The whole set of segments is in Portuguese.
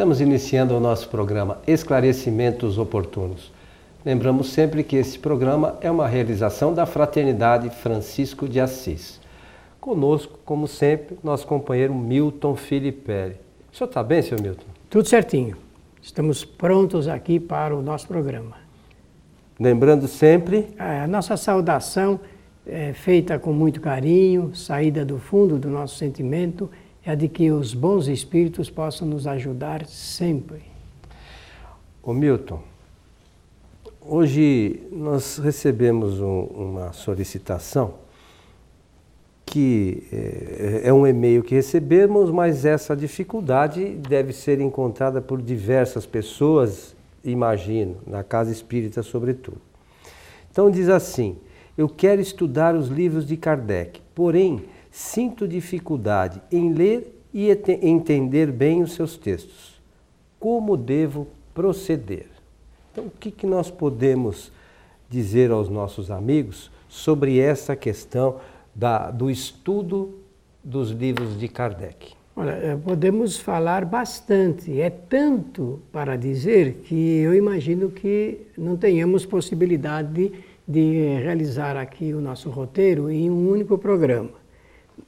Estamos iniciando o nosso programa Esclarecimentos Oportunos. Lembramos sempre que esse programa é uma realização da Fraternidade Francisco de Assis. Conosco, como sempre, nosso companheiro Milton Filipelli. O senhor está bem, senhor Milton? Tudo certinho. Estamos prontos aqui para o nosso programa. Lembrando sempre. A nossa saudação é feita com muito carinho, saída do fundo do nosso sentimento, é de que os bons espíritos possam nos ajudar sempre. Ô Milton, hoje nós recebemos um, uma solicitação que é, é um e-mail que recebemos, mas essa dificuldade deve ser encontrada por diversas pessoas, imagino, na casa espírita sobretudo. Então diz assim: Eu quero estudar os livros de Kardec, porém sinto dificuldade em ler e entender bem os seus textos. Como devo proceder? Então, o que, que nós podemos dizer aos nossos amigos sobre essa questão da, do estudo dos livros de Kardec? Olha, eh, podemos falar bastante. É tanto para dizer que eu imagino que não tenhamos possibilidade de, de realizar aqui o nosso roteiro em um único programa.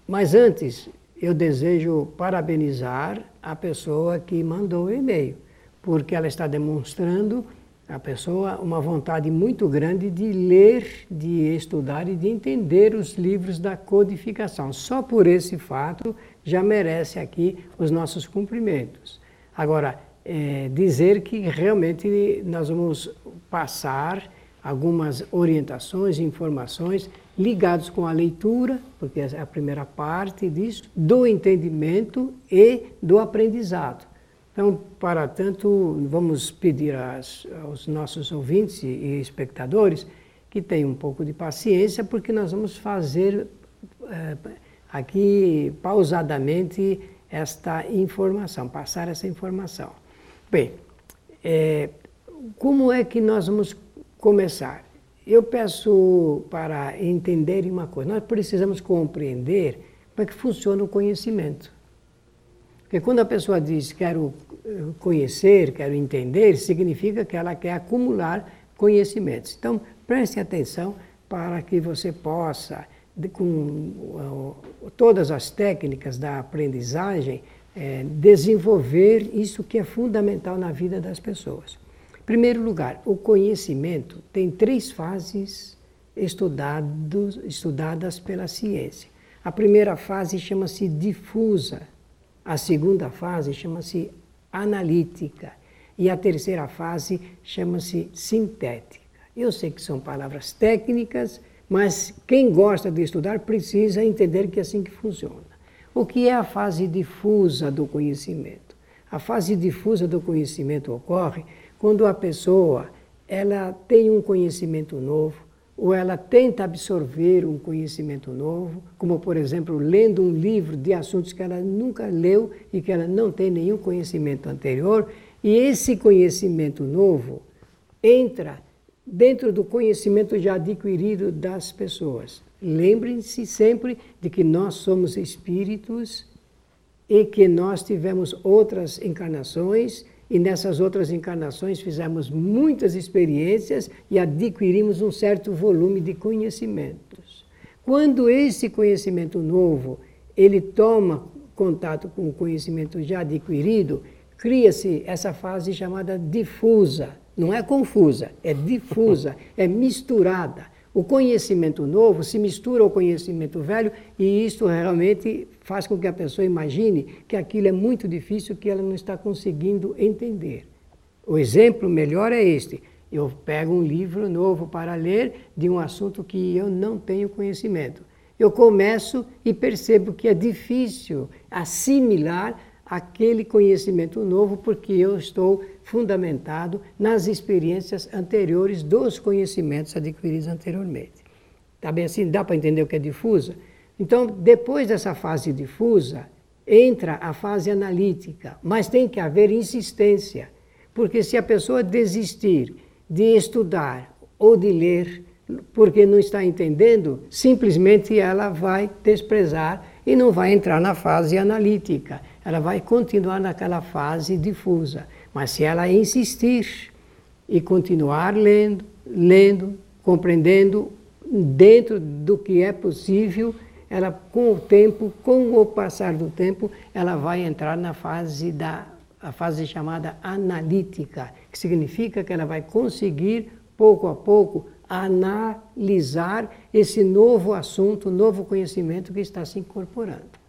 Mas antes, eu desejo parabenizar a pessoa que mandou o e-mail, porque ela está demonstrando a pessoa uma vontade muito grande de ler, de estudar e de entender os livros da codificação. Só por esse fato já merece aqui os nossos cumprimentos. Agora, é, dizer que realmente nós vamos passar algumas orientações e informações ligados com a leitura, porque é a primeira parte disso, do entendimento e do aprendizado. Então, para tanto, vamos pedir às, aos nossos ouvintes e espectadores que tenham um pouco de paciência, porque nós vamos fazer é, aqui pausadamente esta informação, passar essa informação. Bem, é, como é que nós vamos começar? Eu peço para entenderem uma coisa, nós precisamos compreender como é que funciona o conhecimento. Porque quando a pessoa diz quero eh, conhecer, quero entender, significa que ela quer acumular conhecimentos. Então, preste atenção para que você possa, com todas as técnicas da aprendizagem, é, desenvolver isso que é fundamental na vida das pessoas. Primeiro lugar, o conhecimento tem três fases estudados, estudadas pela ciência. A primeira fase chama-se difusa, a segunda fase chama-se analítica e a terceira fase chama-se sintética. Eu sei que são palavras técnicas, mas quem gosta de estudar precisa entender que é assim que funciona. O que é a fase difusa do conhecimento? A fase difusa do conhecimento ocorre quando a pessoa ela tem um conhecimento novo, ou ela tenta absorver um conhecimento novo, como por exemplo, lendo um livro de assuntos que ela nunca leu e que ela não tem nenhum conhecimento anterior, e esse conhecimento novo entra dentro do conhecimento já adquirido das pessoas. Lembrem-se sempre de que nós somos espíritos e que nós tivemos outras encarnações e nessas outras encarnações fizemos muitas experiências e adquirimos um certo volume de conhecimentos. Quando esse conhecimento novo ele toma contato com o conhecimento já adquirido, cria-se essa fase chamada difusa. Não é confusa, é difusa, é misturada. O conhecimento novo se mistura ao conhecimento velho e isso realmente faz com que a pessoa imagine que aquilo é muito difícil, que ela não está conseguindo entender. O exemplo melhor é este. Eu pego um livro novo para ler de um assunto que eu não tenho conhecimento. Eu começo e percebo que é difícil assimilar aquele conhecimento novo porque eu estou fundamentado nas experiências anteriores dos conhecimentos adquiridos anteriormente. Tá bem assim? Dá para entender o que é difusa? Então, depois dessa fase difusa, entra a fase analítica, mas tem que haver insistência, porque se a pessoa desistir de estudar ou de ler, porque não está entendendo, simplesmente ela vai desprezar e não vai entrar na fase analítica. Ela vai continuar naquela fase difusa. Mas se ela insistir e continuar lendo, lendo, compreendendo dentro do que é possível, ela com o tempo, com o passar do tempo, ela vai entrar na fase da a fase chamada analítica, que significa que ela vai conseguir pouco a pouco analisar esse novo assunto, novo conhecimento que está se incorporando.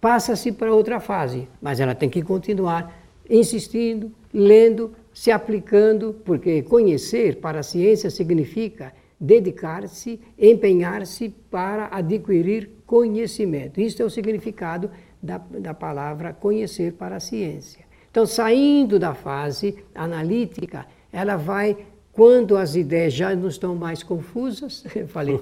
Passa-se para outra fase, mas ela tem que continuar insistindo, lendo, se aplicando, porque conhecer para a ciência significa dedicar-se, empenhar-se para adquirir conhecimento. Isso é o significado da, da palavra conhecer para a ciência. Então, saindo da fase analítica, ela vai, quando as ideias já não estão mais confusas, falei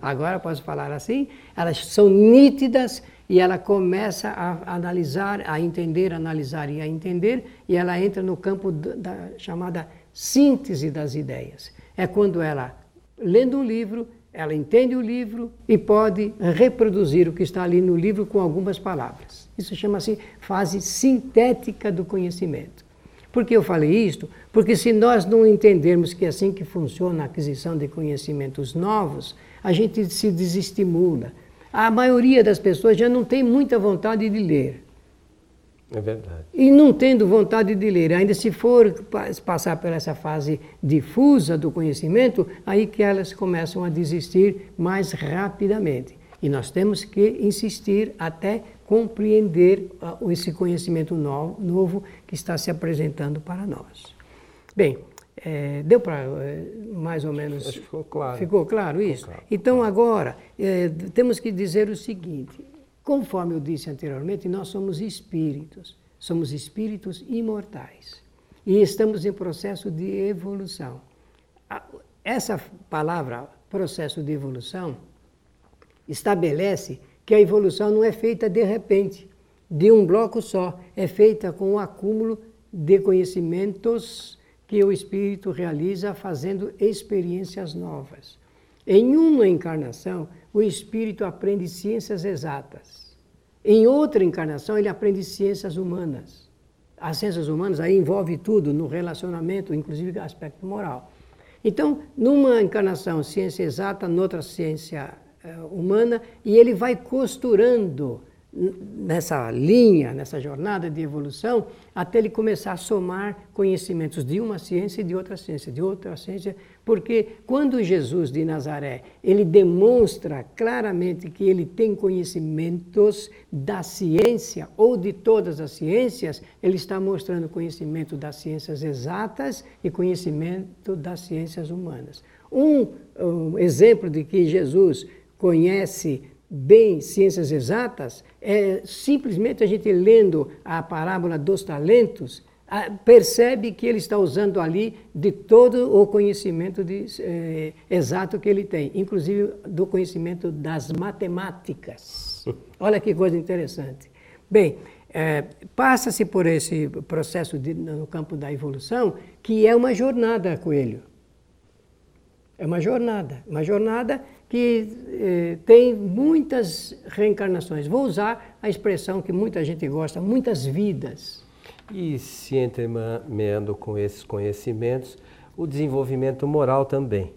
agora posso falar assim, elas são nítidas e ela começa a analisar, a entender, analisar e a entender, e ela entra no campo da chamada síntese das ideias. É quando ela lendo um livro, ela entende o livro e pode reproduzir o que está ali no livro com algumas palavras. Isso chama-se fase sintética do conhecimento. Por que eu falei isto? Porque se nós não entendermos que é assim que funciona a aquisição de conhecimentos novos, a gente se desestimula. A maioria das pessoas já não tem muita vontade de ler. É verdade. E não tendo vontade de ler, ainda se for passar por essa fase difusa do conhecimento, aí que elas começam a desistir mais rapidamente. E nós temos que insistir até compreender uh, esse conhecimento novo, novo, que está se apresentando para nós. Bem, é, deu para é, mais ou menos. Acho que ficou claro. Ficou claro isso? Ficou claro. Então agora é, temos que dizer o seguinte: Conforme eu disse anteriormente, nós somos espíritos, somos espíritos imortais e estamos em processo de evolução. Essa palavra, processo de evolução, estabelece que a evolução não é feita de repente, de um bloco só, é feita com o acúmulo de conhecimentos que o espírito realiza fazendo experiências novas. Em uma encarnação, o espírito aprende ciências exatas. Em outra encarnação, ele aprende ciências humanas. As ciências humanas aí envolve tudo, no relacionamento, inclusive aspecto moral. Então, numa encarnação, ciência exata, noutra ciência uh, humana, e ele vai costurando nessa linha, nessa jornada de evolução, até ele começar a somar conhecimentos de uma ciência e de outra ciência, de outra ciência, porque quando Jesus de Nazaré, ele demonstra claramente que ele tem conhecimentos da ciência ou de todas as ciências, ele está mostrando conhecimento das ciências exatas e conhecimento das ciências humanas. Um, um exemplo de que Jesus conhece bem ciências exatas, é simplesmente a gente lendo a parábola dos talentos, percebe que ele está usando ali de todo o conhecimento de, é, exato que ele tem, inclusive do conhecimento das matemáticas. Olha que coisa interessante. Bem, é, passa-se por esse processo de, no campo da evolução, que é uma jornada, Coelho. É uma jornada, uma jornada que eh, tem muitas reencarnações. Vou usar a expressão que muita gente gosta, muitas vidas. E se entremeando com esses conhecimentos, o desenvolvimento moral também.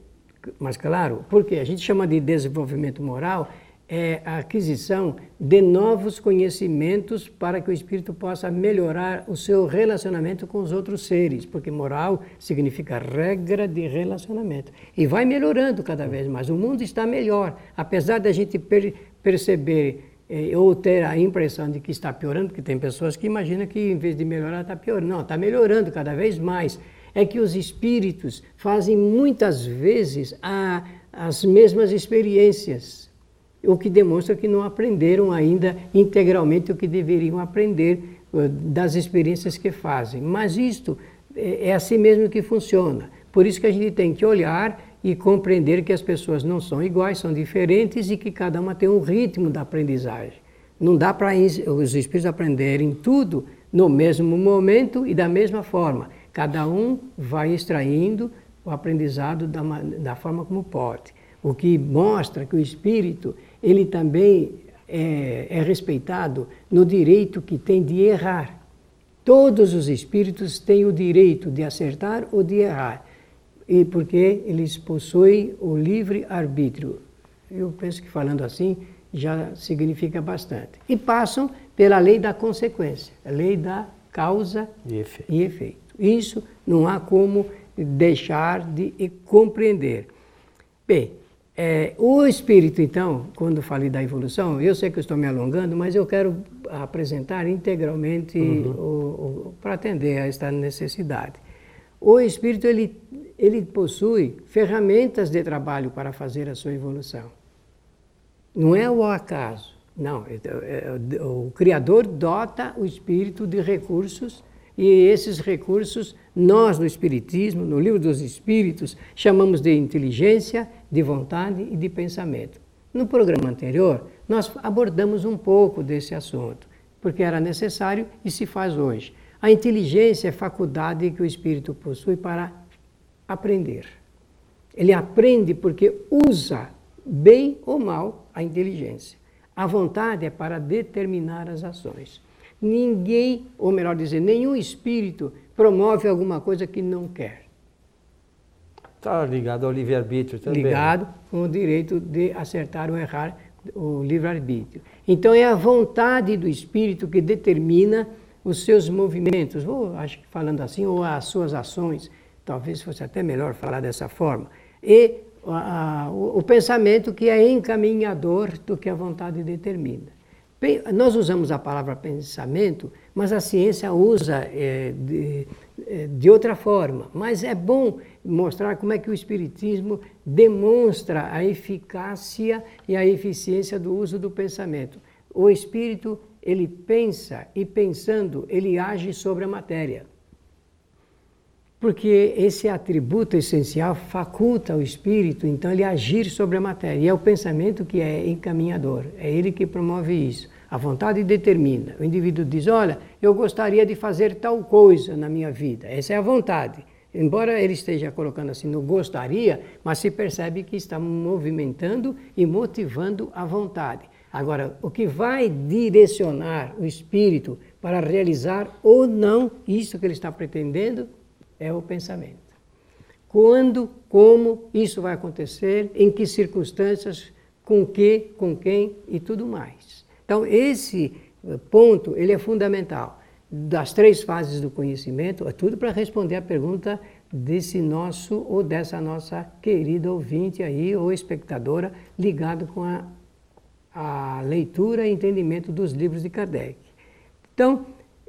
Mas claro, porque a gente chama de desenvolvimento moral é a aquisição de novos conhecimentos para que o espírito possa melhorar o seu relacionamento com os outros seres, porque moral significa regra de relacionamento. E vai melhorando cada vez mais. O mundo está melhor, apesar da gente per perceber eh, ou ter a impressão de que está piorando, porque tem pessoas que imaginam que em vez de melhorar está piorando. Não, está melhorando cada vez mais. É que os espíritos fazem muitas vezes a, as mesmas experiências o que demonstra que não aprenderam ainda integralmente o que deveriam aprender eh, das experiências que fazem. Mas isto é, é assim mesmo que funciona. Por isso que a gente tem que olhar e compreender que as pessoas não são iguais, são diferentes e que cada uma tem um ritmo da aprendizagem. Não dá para os espíritos aprenderem tudo no mesmo momento e da mesma forma. Cada um vai extraindo o aprendizado da, da forma como pode. O que mostra que o espírito ele também é, é respeitado no direito que tem de errar. Todos os espíritos têm o direito de acertar ou de errar, e porque eles possuem o livre arbítrio. Eu penso que falando assim já significa bastante. E passam pela lei da consequência, a lei da causa e efeito. E efeito. Isso não há como deixar de compreender. Bem, é, o espírito, então, quando falei da evolução, eu sei que eu estou me alongando, mas eu quero apresentar integralmente uhum. para atender a esta necessidade. O espírito ele, ele possui ferramentas de trabalho para fazer a sua evolução. Não é o acaso. Não, é, é, é, o Criador dota o espírito de recursos e esses recursos nós no Espiritismo, no Livro dos Espíritos, chamamos de inteligência, de vontade e de pensamento. No programa anterior, nós abordamos um pouco desse assunto, porque era necessário e se faz hoje. A inteligência é faculdade que o espírito possui para aprender. Ele aprende porque usa, bem ou mal, a inteligência. A vontade é para determinar as ações. Ninguém, ou melhor dizer, nenhum espírito promove alguma coisa que não quer. Está ligado ao livre-arbítrio também. Ligado com o direito de acertar ou errar o livre-arbítrio. Então é a vontade do espírito que determina os seus movimentos, ou acho que falando assim, ou as suas ações, talvez fosse até melhor falar dessa forma. E a, a, o, o pensamento que é encaminhador do que a vontade determina. Nós usamos a palavra pensamento, mas a ciência usa é, de, é, de, outra forma. Mas é bom mostrar como é que o Espiritismo demonstra a eficácia e a eficiência do uso do pensamento. O Espírito, ele pensa e pensando, ele age sobre a matéria. Porque esse atributo essencial faculta o espírito, então, ele agir sobre a matéria. E é o pensamento que é encaminhador, é ele que promove isso. A vontade determina. O indivíduo diz: Olha, eu gostaria de fazer tal coisa na minha vida. Essa é a vontade. Embora ele esteja colocando assim no gostaria, mas se percebe que está movimentando e motivando a vontade. Agora, o que vai direcionar o espírito para realizar ou não isso que ele está pretendendo é o pensamento. Quando, como isso vai acontecer, em que circunstâncias, com que, com quem e tudo mais. Então, esse eh, ponto ele é fundamental. Das três fases do conhecimento, é tudo para responder a pergunta desse nosso ou dessa nossa querida ouvinte aí, ou espectadora, ligado com a, a leitura e entendimento dos livros de Kardec. Então,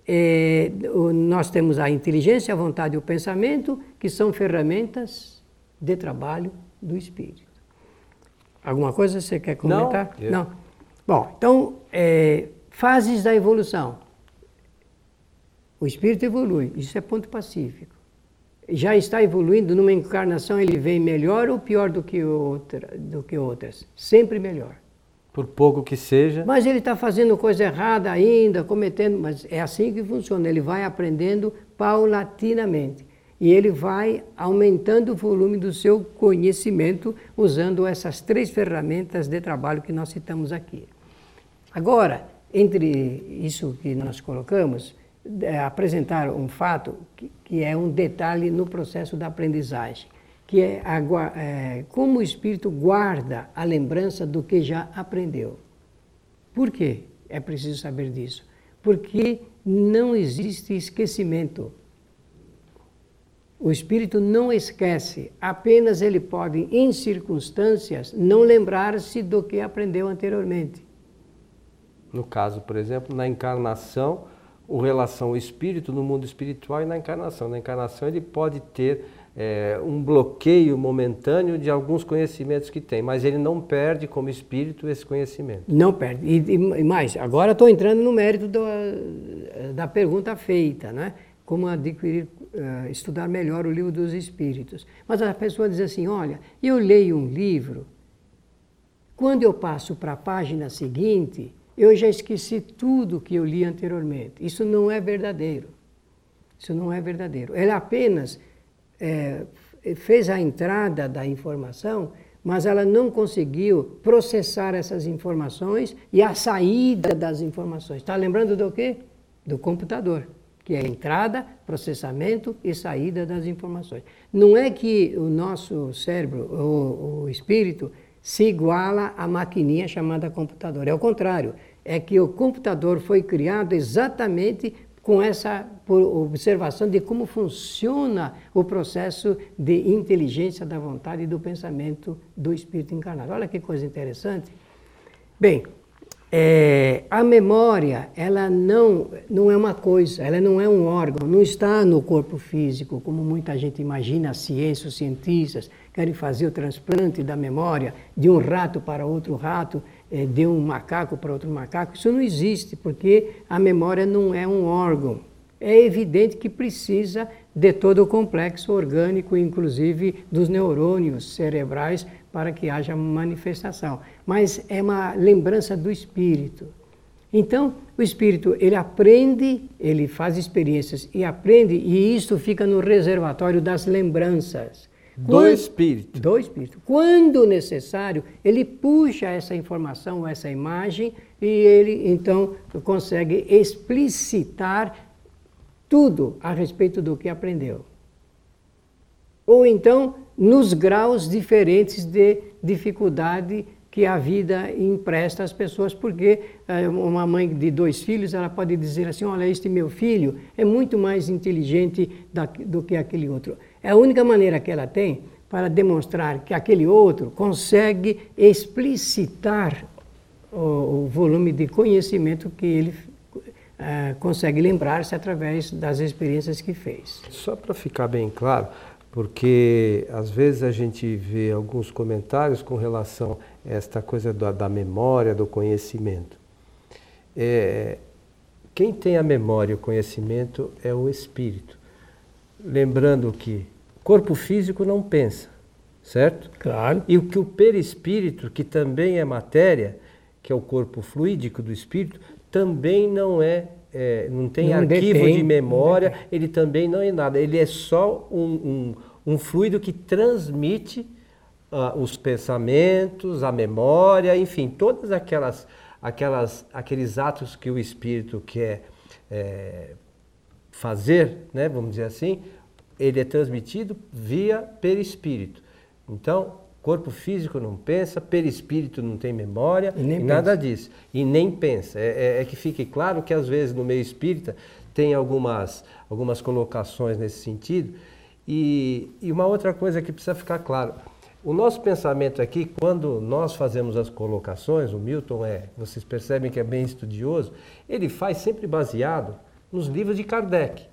é, nós temos a inteligência, a vontade e o pensamento, que são ferramentas de trabalho do espírito. Alguma coisa você quer comentar? Não. Eu... Não. Bom, então, é, fases da evolução. O espírito evolui, isso é ponto pacífico. Já está evoluindo, numa encarnação ele vem melhor ou pior do que, outra, do que outras? Sempre melhor por pouco que seja. Mas ele está fazendo coisa errada ainda, cometendo, mas é assim que funciona. Ele vai aprendendo paulatinamente e ele vai aumentando o volume do seu conhecimento usando essas três ferramentas de trabalho que nós citamos aqui. Agora, entre isso que nós colocamos, é apresentar um fato que, que é um detalhe no processo da aprendizagem que é, a, é, como o espírito guarda a lembrança do que já aprendeu. Por quê? É preciso saber disso. Porque não existe esquecimento. O espírito não esquece, apenas ele pode, em circunstâncias, não lembrar-se do que aprendeu anteriormente. No caso, por exemplo, na encarnação, o relação ao espírito no mundo espiritual e na encarnação. Na encarnação ele pode ter é, um bloqueio momentâneo de alguns conhecimentos que tem, mas ele não perde como espírito esse conhecimento. Não perde. E, e mais, agora estou entrando no mérito do, da pergunta feita, né? Como adquirir, uh, estudar melhor o livro dos espíritos. Mas a pessoa diz assim: olha, eu leio um livro, quando eu passo para a página seguinte, eu já esqueci tudo que eu li anteriormente. Isso não é verdadeiro. Isso não é verdadeiro. Ele apenas é, fez a entrada da informação, mas ela não conseguiu processar essas informações e a saída das informações. Está lembrando do quê? Do computador, que é entrada, processamento e saída das informações. Não é que o nosso cérebro, o, o espírito, se iguala à maquininha chamada computador. É o contrário. É que o computador foi criado exatamente com essa observação de como funciona o processo de inteligência da vontade e do pensamento do espírito encarnado. Olha que coisa interessante. Bem, é, a memória, ela não, não é uma coisa, ela não é um órgão, não está no corpo físico, como muita gente imagina, a ciência, os cientistas querem fazer o transplante da memória de um rato para outro rato, é, de um macaco para outro macaco. Isso não existe, porque a memória não é um órgão. É evidente que precisa de todo o complexo orgânico, inclusive dos neurônios cerebrais, para que haja manifestação. Mas é uma lembrança do espírito. Então, o espírito, ele aprende, ele faz experiências e aprende, e isso fica no reservatório das lembranças. Do Quando, espírito. Do espírito. Quando necessário, ele puxa essa informação, essa imagem, e ele então consegue explicitar tudo a respeito do que aprendeu. Ou então, nos graus diferentes de dificuldade que a vida empresta às pessoas, porque eh, uma mãe de dois filhos, ela pode dizer assim, olha, este meu filho é muito mais inteligente do que aquele outro. É a única maneira que ela tem para demonstrar que aquele outro consegue explicitar o, o volume de conhecimento que ele uh, consegue lembrar-se através das experiências que fez. Só para ficar bem claro, porque às vezes a gente vê alguns comentários com relação a esta coisa da, da memória, do conhecimento. É, quem tem a memória e o conhecimento é o espírito. Lembrando que corpo físico não pensa, certo? Claro. E o que o perispírito, que também é matéria, que é o corpo fluídico do espírito, também não é, é não tem não arquivo detém, de memória, ele também não é nada. Ele é só um, um, um fluido que transmite uh, os pensamentos, a memória, enfim, todas aquelas, aquelas, aqueles atos que o espírito quer é, fazer, né, vamos dizer assim, ele é transmitido via perispírito. Então, corpo físico não pensa, perispírito não tem memória, e, e nada disso. E nem pensa. É, é, é, que fique claro que às vezes no meio espírita tem algumas, algumas colocações nesse sentido. E, e uma outra coisa que precisa ficar claro. O nosso pensamento aqui, quando nós fazemos as colocações, o Milton é, vocês percebem que é bem estudioso, ele faz sempre baseado nos livros de Kardec.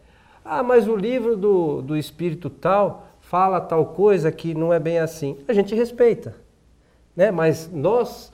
Ah, mas o livro do, do espírito tal fala tal coisa que não é bem assim. A gente respeita, né? mas nós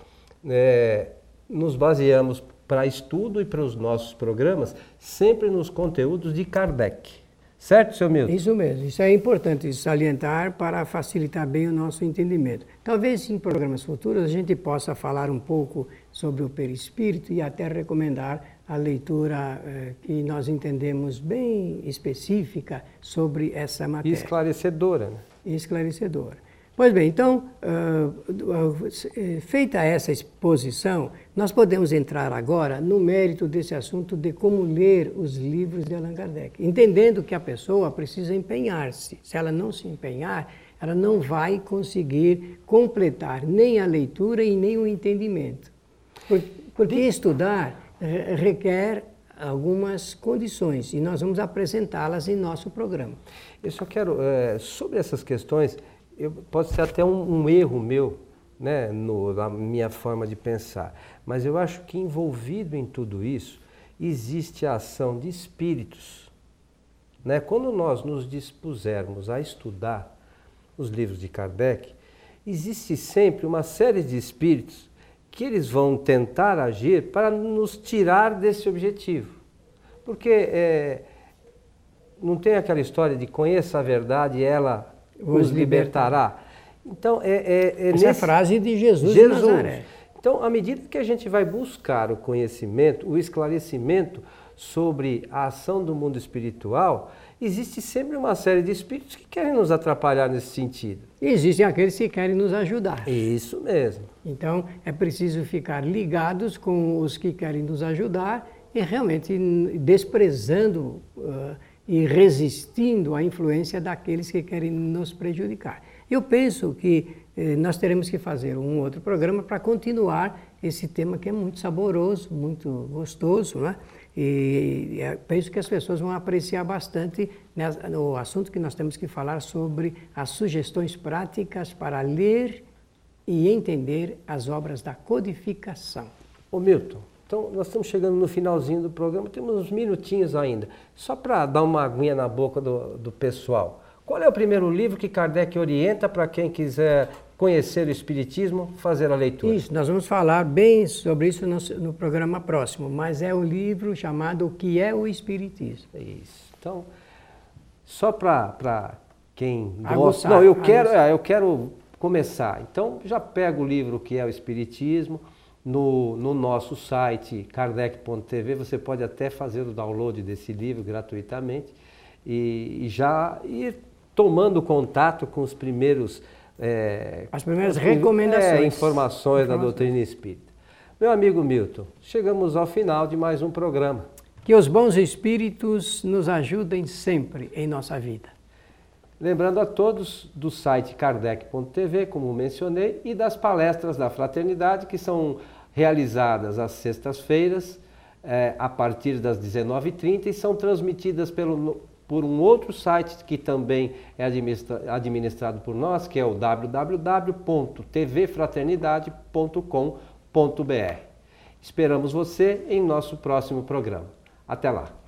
é, nos baseamos para estudo e para os nossos programas sempre nos conteúdos de Kardec. Certo, seu Milton? Isso mesmo. Isso é importante salientar para facilitar bem o nosso entendimento. Talvez em programas futuros a gente possa falar um pouco sobre o perispírito e até recomendar a leitura eh, que nós entendemos bem específica sobre essa matéria. E esclarecedora. Né? Esclarecedora. Pois bem, então, uh, feita essa exposição, nós podemos entrar agora no mérito desse assunto de como ler os livros de Allan Kardec, entendendo que a pessoa precisa empenhar-se. Se ela não se empenhar, ela não vai conseguir completar nem a leitura e nem o entendimento. Porque estudar requer algumas condições e nós vamos apresentá-las em nosso programa. Eu só quero, é, sobre essas questões, eu, pode ser até um, um erro meu, né, no, na minha forma de pensar, mas eu acho que envolvido em tudo isso existe a ação de espíritos. Né? Quando nós nos dispusermos a estudar os livros de Kardec, existe sempre uma série de espíritos que eles vão tentar agir para nos tirar desse objetivo. Porque é, não tem aquela história de conheça a verdade e ela os libertará. Então, é, é, é Essa nesse... é a frase de Jesus, Jesus. de Nazaré. Então, à medida que a gente vai buscar o conhecimento, o esclarecimento sobre a ação do mundo espiritual, existe sempre uma série de espíritos que querem nos atrapalhar nesse sentido. Existem aqueles que querem nos ajudar. Isso mesmo. Então é preciso ficar ligados com os que querem nos ajudar e realmente desprezando uh, e resistindo à influência daqueles que querem nos prejudicar. Eu penso que eh, nós teremos que fazer um outro programa para continuar esse tema que é muito saboroso, muito gostoso, né? E penso que as pessoas vão apreciar bastante né, o assunto que nós temos que falar sobre as sugestões práticas para ler e entender as obras da codificação. Ô Milton, então nós estamos chegando no finalzinho do programa, temos uns minutinhos ainda. Só para dar uma aguinha na boca do, do pessoal. Qual é o primeiro livro que Kardec orienta para quem quiser conhecer o Espiritismo, fazer a leitura. Isso, nós vamos falar bem sobre isso no, no programa próximo, mas é um livro chamado O que é o Espiritismo. Isso. Então, só para quem gosta. Não, eu quero, é, eu quero começar. Então, já pega o livro O que é o Espiritismo. No, no nosso site kardec.tv você pode até fazer o download desse livro gratuitamente e, e já ir tomando contato com os primeiros é, As primeiras recomendações. É, informações, informações da doutrina espírita. Meu amigo Milton, chegamos ao final de mais um programa. Que os bons espíritos nos ajudem sempre em nossa vida. Lembrando a todos do site kardec.tv, como mencionei, e das palestras da Fraternidade, que são realizadas às sextas-feiras, é, a partir das 19h30 e são transmitidas pelo por um outro site que também é administrado por nós, que é o www.tvfraternidade.com.br. Esperamos você em nosso próximo programa. Até lá!